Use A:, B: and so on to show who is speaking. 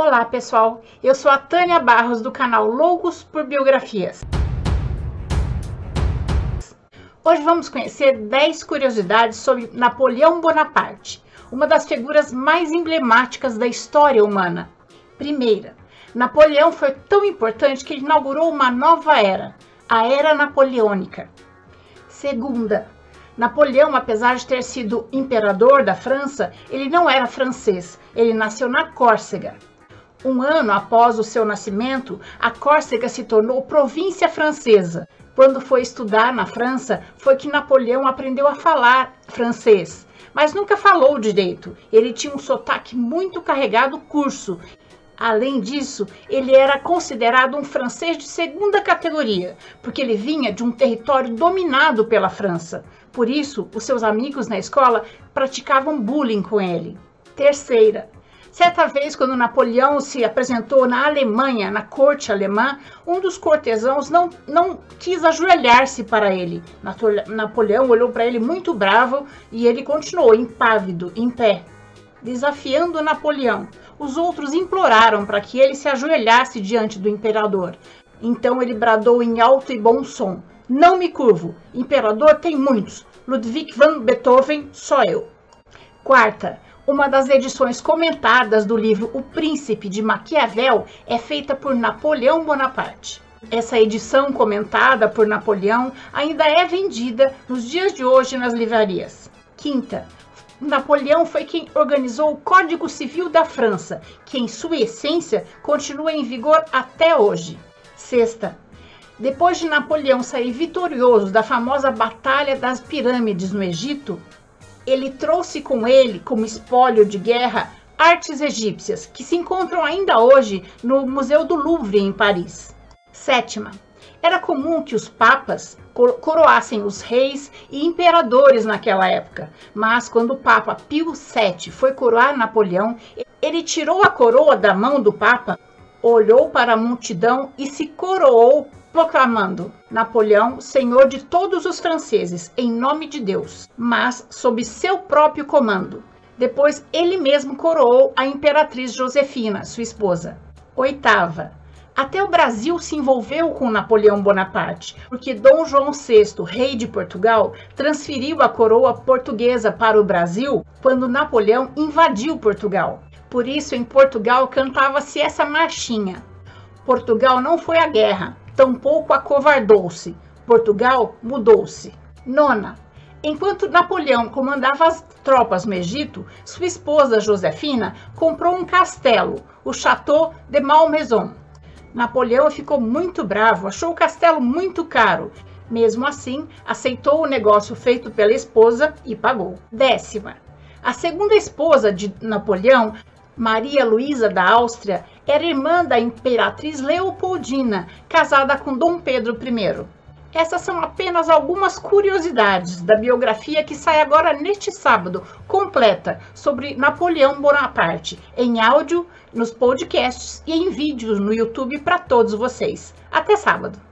A: Olá pessoal, eu sou a Tânia Barros do canal Loucos por Biografias. Hoje vamos conhecer 10 curiosidades sobre Napoleão Bonaparte, uma das figuras mais emblemáticas da história humana. Primeira, Napoleão foi tão importante que inaugurou uma nova era, a Era Napoleônica. Segunda, Napoleão, apesar de ter sido imperador da França, ele não era francês, ele nasceu na Córcega. Um ano após o seu nascimento, a Córcega se tornou província francesa. Quando foi estudar na França, foi que Napoleão aprendeu a falar francês, mas nunca falou direito. Ele tinha um sotaque muito carregado curso. Além disso, ele era considerado um francês de segunda categoria, porque ele vinha de um território dominado pela França. Por isso, os seus amigos na escola praticavam bullying com ele. Terceira, Certa vez, quando Napoleão se apresentou na Alemanha, na corte alemã, um dos cortesãos não, não quis ajoelhar-se para ele. Napoleão olhou para ele muito bravo e ele continuou impávido, em pé, desafiando Napoleão. Os outros imploraram para que ele se ajoelhasse diante do imperador. Então ele bradou em alto e bom som: Não me curvo. Imperador tem muitos. Ludwig van Beethoven, só eu. Quarta, uma das edições comentadas do livro O Príncipe de Maquiavel é feita por Napoleão Bonaparte. Essa edição comentada por Napoleão ainda é vendida nos dias de hoje nas livrarias. Quinta, Napoleão foi quem organizou o Código Civil da França, que em sua essência continua em vigor até hoje. Sexta, depois de Napoleão sair vitorioso da famosa Batalha das Pirâmides no Egito, ele trouxe com ele, como espólio de guerra, artes egípcias, que se encontram ainda hoje no Museu do Louvre, em Paris. Sétima, era comum que os papas coroassem os reis e imperadores naquela época, mas quando o Papa Pio VII foi coroar Napoleão, ele tirou a coroa da mão do Papa, olhou para a multidão e se coroou proclamando Napoleão senhor de todos os franceses, em nome de Deus, mas sob seu próprio comando. Depois ele mesmo coroou a imperatriz Josefina, sua esposa. Oitava. Até o Brasil se envolveu com Napoleão Bonaparte, porque Dom João VI, rei de Portugal, transferiu a coroa portuguesa para o Brasil quando Napoleão invadiu Portugal. Por isso, em Portugal cantava-se essa marchinha: Portugal não foi à guerra, tampouco acovardou-se. Portugal mudou-se. Nona. Enquanto Napoleão comandava as tropas no Egito, sua esposa Josefina comprou um castelo, o Château de Malmaison. Napoleão ficou muito bravo, achou o castelo muito caro. Mesmo assim, aceitou o negócio feito pela esposa e pagou. Décima. A segunda esposa de Napoleão Maria Luísa da Áustria era irmã da imperatriz Leopoldina, casada com Dom Pedro I. Essas são apenas algumas curiosidades da biografia que sai agora neste sábado, completa, sobre Napoleão Bonaparte, em áudio, nos podcasts e em vídeos no YouTube para todos vocês. Até sábado!